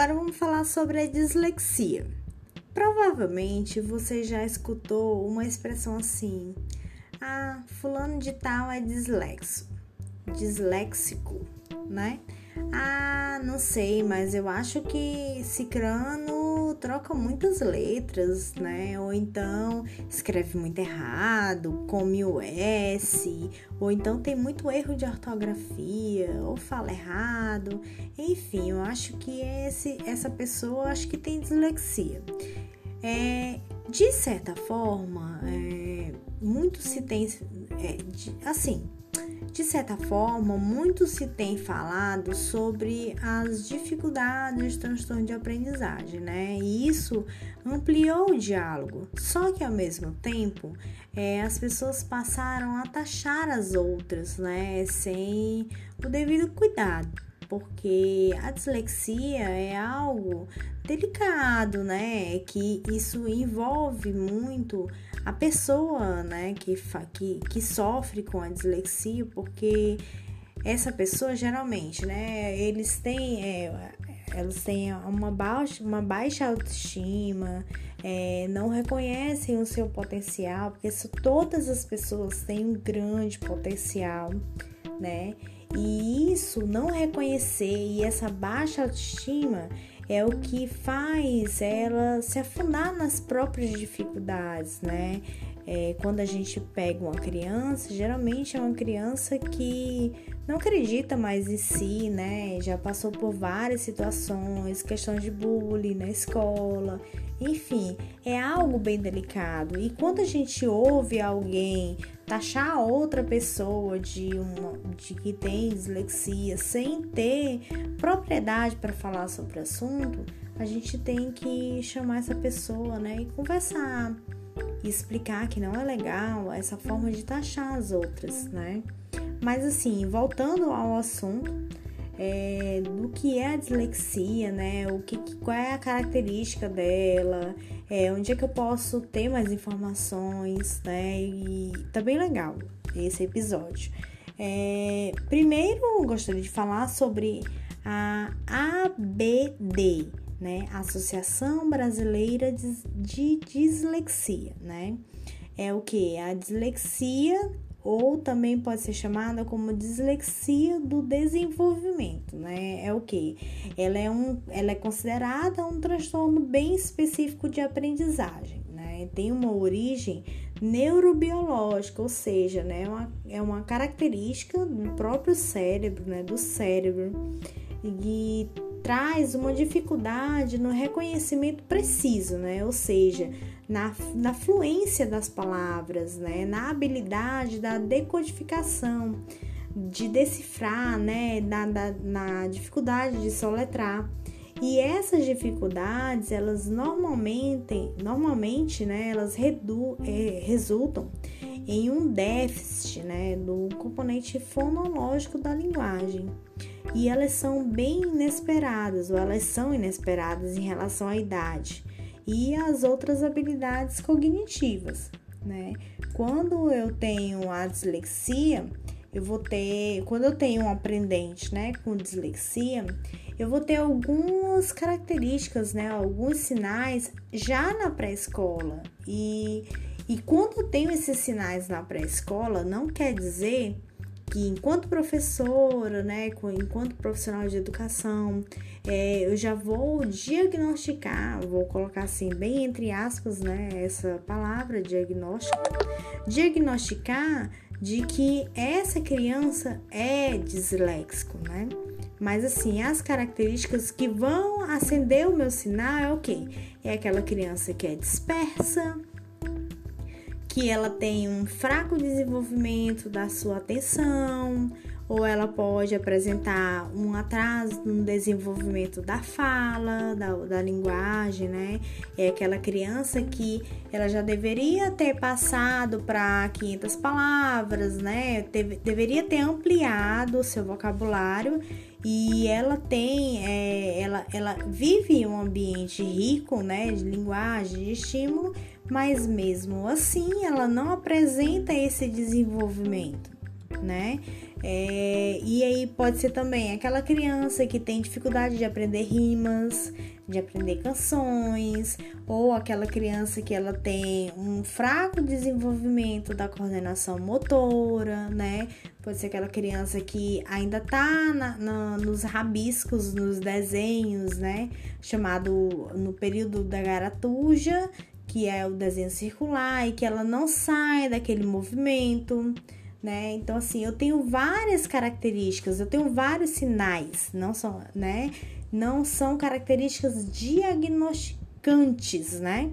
agora vamos falar sobre a dislexia. Provavelmente você já escutou uma expressão assim: ah, fulano de tal é dislexo, disléxico, né? Ah, não sei, mas eu acho que Cicrano troca muitas letras, né? Ou então escreve muito errado, come o S, ou então tem muito erro de ortografia, ou fala errado. Enfim, eu acho que esse, essa pessoa acho que tem dislexia. É, de certa forma, é, muito se tem é, de, assim de certa forma, muito se tem falado sobre as dificuldades de transtorno de aprendizagem, né? E isso ampliou o diálogo. Só que ao mesmo tempo, é, as pessoas passaram a taxar as outras, né? Sem o devido cuidado porque a dislexia é algo delicado, né? Que isso envolve muito a pessoa, né, que, que, que sofre com a dislexia, porque essa pessoa geralmente, né, eles têm, é, elas têm uma baixa, uma baixa autoestima, é, não reconhecem o seu potencial, porque todas as pessoas têm um grande potencial, né? E isso não reconhecer e essa baixa autoestima é o que faz ela se afundar nas próprias dificuldades, né? É, quando a gente pega uma criança, geralmente é uma criança que não acredita mais em si, né? Já passou por várias situações, questões de bullying na escola, enfim, é algo bem delicado. E quando a gente ouve alguém taxar outra pessoa de uma de que tem dislexia sem ter propriedade para falar sobre o assunto, a gente tem que chamar essa pessoa, né, e conversar e explicar que não é legal essa forma de taxar as outras, né? Mas assim, voltando ao assunto, é, do que é a dislexia, né? O que, qual é a característica dela, é, onde é que eu posso ter mais informações, né? E tá bem legal esse episódio. É, primeiro, gostaria de falar sobre a ABD, né? Associação Brasileira de Dislexia, né? É o que? A dislexia ou também pode ser chamada como dislexia do desenvolvimento, né? É o que? Ela é, um, ela é considerada um transtorno bem específico de aprendizagem, né? Tem uma origem neurobiológica, ou seja, né, é uma, é uma característica do próprio cérebro, né, do cérebro, e traz uma dificuldade no reconhecimento preciso, né, ou seja, na, na fluência das palavras, né? na habilidade da decodificação, de decifrar, né? na, na, na dificuldade de soletrar. E essas dificuldades, elas normalmente, normalmente, né, elas redu é, resultam em um déficit, né, do componente fonológico da linguagem. E elas são bem inesperadas, ou elas são inesperadas em relação à idade e as outras habilidades cognitivas, né? Quando eu tenho a dislexia, eu vou ter, quando eu tenho um aprendente, né, com dislexia, eu vou ter algumas características, né, alguns sinais já na pré-escola. E, e quando eu tenho esses sinais na pré-escola, não quer dizer que enquanto professora, né, enquanto profissional de educação, é, eu já vou diagnosticar, vou colocar assim, bem entre aspas, né, essa palavra diagnóstico, diagnosticar de que essa criança é disléxico, né? Mas assim, as características que vão acender o meu sinal é o quê? É aquela criança que é dispersa, que ela tem um fraco desenvolvimento da sua atenção, ou ela pode apresentar um atraso no desenvolvimento da fala, da, da linguagem, né? É aquela criança que ela já deveria ter passado para 500 palavras, né? Deve, deveria ter ampliado o seu vocabulário e ela tem, é, ela, ela vive um ambiente rico, né? De linguagem, de estímulo, mas mesmo assim ela não apresenta esse desenvolvimento, né? É, e aí pode ser também aquela criança que tem dificuldade de aprender rimas, de aprender canções, ou aquela criança que ela tem um fraco desenvolvimento da coordenação motora, né? Pode ser aquela criança que ainda tá na, na, nos rabiscos, nos desenhos, né? Chamado no período da garatuja, que é o desenho circular, e que ela não sai daquele movimento né? Então assim, eu tenho várias características, eu tenho vários sinais, não são, né? Não são características diagnosticantes, né?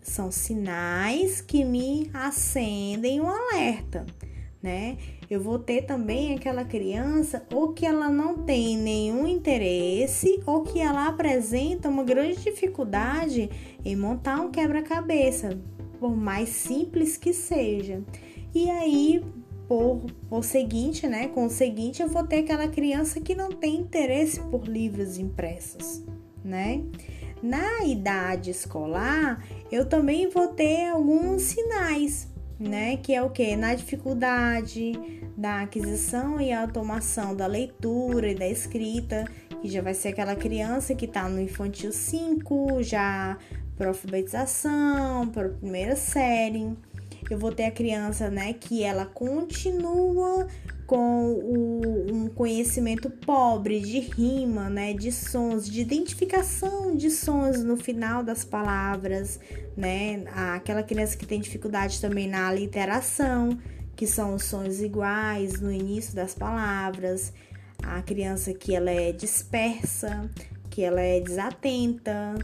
São sinais que me acendem um alerta, né? Eu vou ter também aquela criança ou que ela não tem nenhum interesse ou que ela apresenta uma grande dificuldade em montar um quebra-cabeça, por mais simples que seja. E aí por, por seguinte, né? Com o seguinte, eu vou ter aquela criança que não tem interesse por livros impressos, né? Na idade escolar, eu também vou ter alguns sinais, né? Que é o que? Na dificuldade da aquisição e automação da leitura e da escrita, que já vai ser aquela criança que está no infantil 5, já para alfabetização, para primeira série eu vou ter a criança, né, que ela continua com o, um conhecimento pobre de rima, né, de sons, de identificação de sons no final das palavras, né, aquela criança que tem dificuldade também na literação, que são os sons iguais no início das palavras, a criança que ela é dispersa, que ela é desatenta,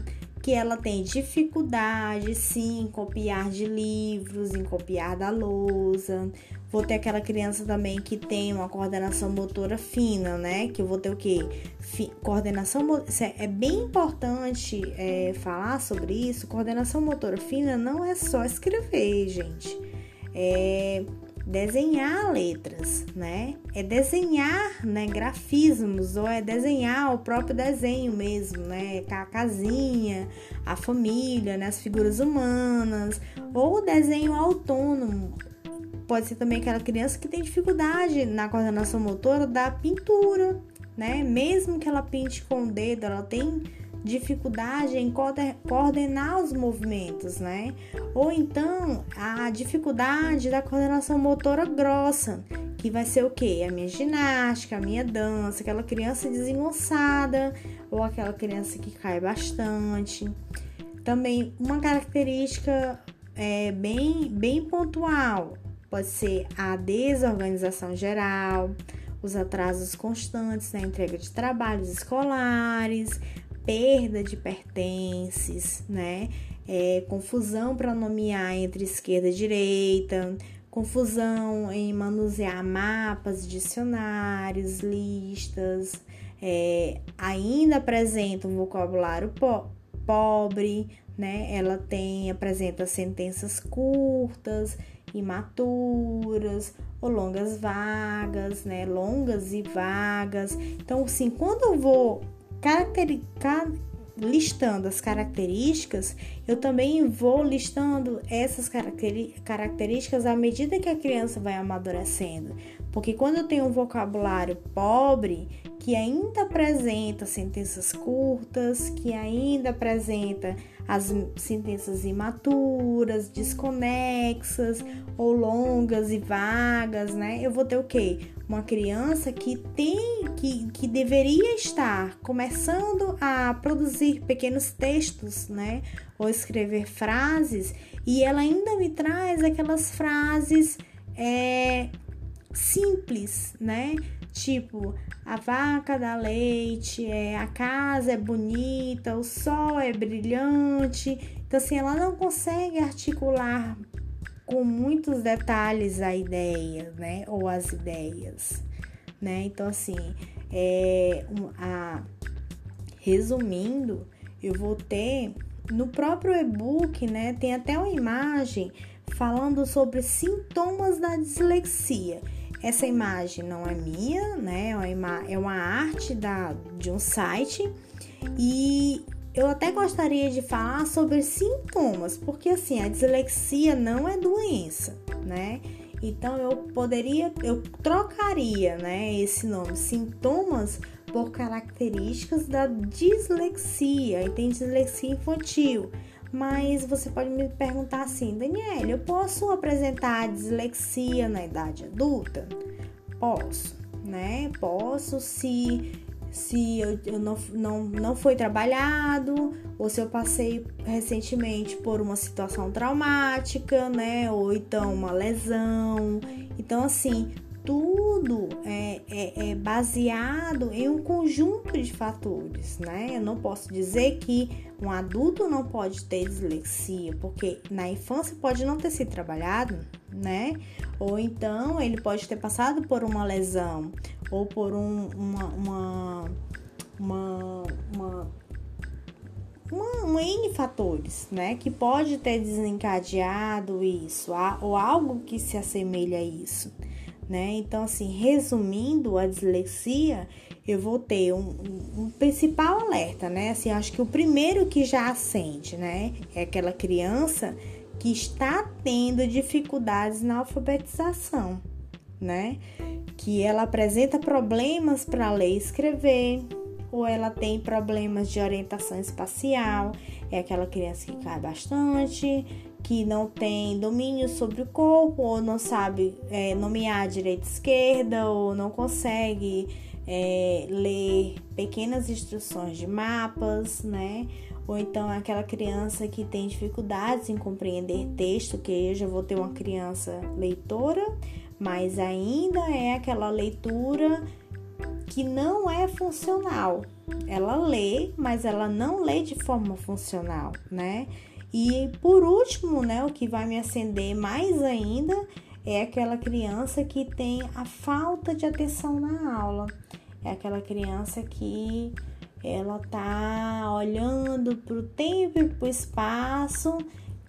que ela tem dificuldade, sim, em copiar de livros, em copiar da lousa. Vou ter aquela criança também que tem uma coordenação motora fina, né? Que eu vou ter o quê? Fi coordenação é bem importante é, falar sobre isso. Coordenação motora fina não é só escrever, gente. É desenhar letras, né? É desenhar, né, grafismos ou é desenhar o próprio desenho mesmo, né? A casinha, a família, né, as figuras humanas, ou desenho autônomo. Pode ser também aquela criança que tem dificuldade na coordenação motora da pintura, né? Mesmo que ela pinte com o dedo, ela tem dificuldade em coordenar os movimentos, né? Ou então a dificuldade da coordenação motora grossa, que vai ser o quê? A minha ginástica, a minha dança, aquela criança desengonçada ou aquela criança que cai bastante. Também uma característica é, bem, bem pontual pode ser a desorganização geral, os atrasos constantes na entrega de trabalhos escolares, perda de pertences, né? É, confusão para nomear entre esquerda e direita, confusão em manusear mapas, dicionários, listas, é, ainda apresenta um vocabulário po pobre, né? Ela tem apresenta sentenças curtas, imaturas ou longas vagas, né? Longas e vagas. Então, assim, quando eu vou listando as características, eu também vou listando essas características à medida que a criança vai amadurecendo. Porque quando eu tenho um vocabulário pobre, que ainda apresenta sentenças curtas, que ainda apresenta as sentenças imaturas, desconexas ou longas e vagas, né? Eu vou ter o quê? Uma criança que tem que, que deveria estar começando a produzir pequenos textos, né? Ou escrever frases, e ela ainda me traz aquelas frases é, simples, né? Tipo, a vaca dá leite, é, a casa é bonita, o sol é brilhante. Então, assim, ela não consegue articular com muitos detalhes a ideia, né? Ou as ideias, né? Então, assim, é, a, resumindo, eu vou ter no próprio e-book, né? Tem até uma imagem falando sobre sintomas da dislexia. Essa imagem não é minha, né? É uma, é uma arte da, de um site e eu até gostaria de falar sobre sintomas, porque assim, a dislexia não é doença, né? Então eu poderia, eu trocaria, né, esse nome, sintomas por características da dislexia. E tem dislexia infantil. Mas você pode me perguntar assim, Daniela, eu posso apresentar dislexia na idade adulta? Posso, né? Posso se se eu, eu não, não, não foi trabalhado, ou se eu passei recentemente por uma situação traumática, né? Ou então uma lesão. Então, assim, tudo é, é, é, baseado em um conjunto de fatores, né? Eu não posso dizer que um adulto não pode ter dislexia, porque na infância pode não ter sido trabalhado, né? Ou então ele pode ter passado por uma lesão, ou por um, uma, uma, uma, uma uma, N fatores, né? Que pode ter desencadeado isso, ou algo que se assemelha a isso né? Então, assim, resumindo a dislexia, eu vou ter um, um, principal alerta, né? Assim, acho que o primeiro que já acende, né? É aquela criança que está tendo dificuldades na alfabetização, né? Que ela apresenta problemas para ler e escrever, ou ela tem problemas de orientação espacial, é aquela criança que cai bastante, que não tem domínio sobre o corpo, ou não sabe é, nomear direita e esquerda, ou não consegue é, ler pequenas instruções de mapas, né? Ou então aquela criança que tem dificuldades em compreender texto, que eu já vou ter uma criança leitora, mas ainda é aquela leitura que não é funcional. Ela lê, mas ela não lê de forma funcional, né? E por último, né, o que vai me acender mais ainda é aquela criança que tem a falta de atenção na aula. É aquela criança que ela tá olhando para o tempo e para o espaço,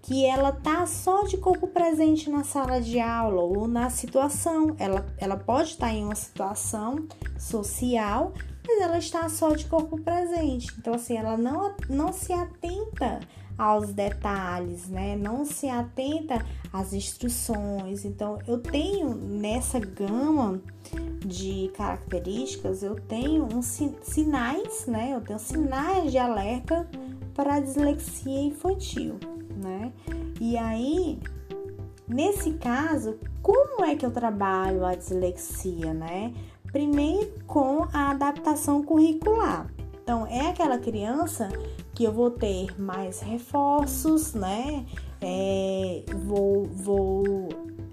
que ela tá só de corpo presente na sala de aula ou na situação. Ela, ela pode estar em uma situação social, mas ela está só de corpo presente. Então, assim, ela não, não se atenta aos detalhes, né? Não se atenta às instruções. Então, eu tenho nessa gama de características, eu tenho uns sinais, né? Eu tenho sinais de alerta para a dislexia infantil, né? E aí, nesse caso, como é que eu trabalho a dislexia, né? Primeiro com a adaptação curricular. Então, é aquela criança que eu vou ter mais reforços, né? É, vou, vou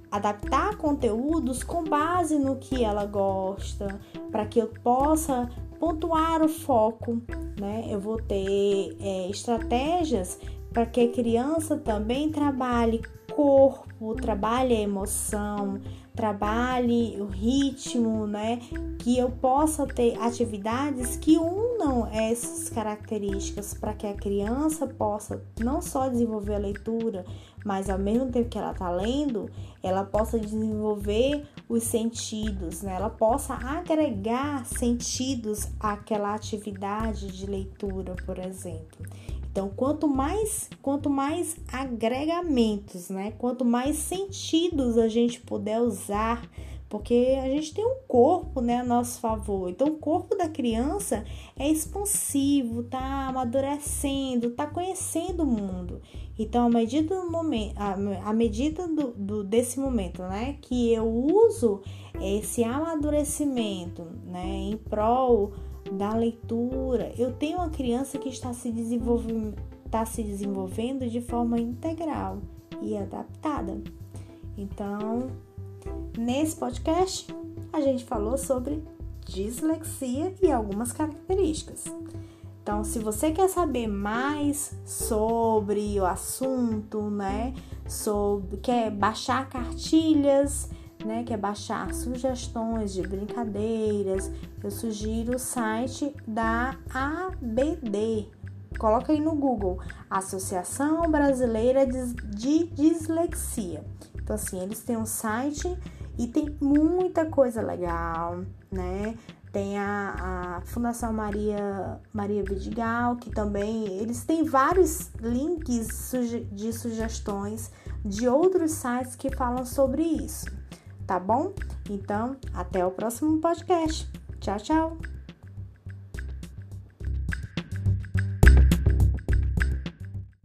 adaptar conteúdos com base no que ela gosta, para que eu possa pontuar o foco, né? Eu vou ter é, estratégias para que a criança também trabalhe corpo, trabalhe a emoção, trabalhe o ritmo, né? Que eu possa ter atividades que unam essas características para que a criança possa não só desenvolver a leitura, mas ao mesmo tempo que ela está lendo, ela possa desenvolver os sentidos, né? Ela possa agregar sentidos àquela atividade de leitura, por exemplo. Então, quanto mais, quanto mais agregamentos, né? Quanto mais sentidos a gente puder usar, porque a gente tem um corpo, né, a nosso favor. Então, o corpo da criança é expansivo, tá amadurecendo, tá conhecendo o mundo. Então, à medida do momento, à medida do, do, desse momento, né, que eu uso esse amadurecimento, né, em prol da leitura. Eu tenho uma criança que está se está se desenvolvendo de forma integral e adaptada. Então, nesse podcast, a gente falou sobre dislexia e algumas características. Então, se você quer saber mais sobre o assunto, né, sobre quer baixar cartilhas, né, que é baixar sugestões de brincadeiras, eu sugiro o site da ABD. Coloca aí no Google, Associação Brasileira de Dislexia. Então, assim, eles têm um site e tem muita coisa legal, né? Tem a, a, Fundação Maria Maria Vidigal, que também eles têm vários links de sugestões de outros sites que falam sobre isso. Tá bom? Então, até o próximo podcast. Tchau, tchau!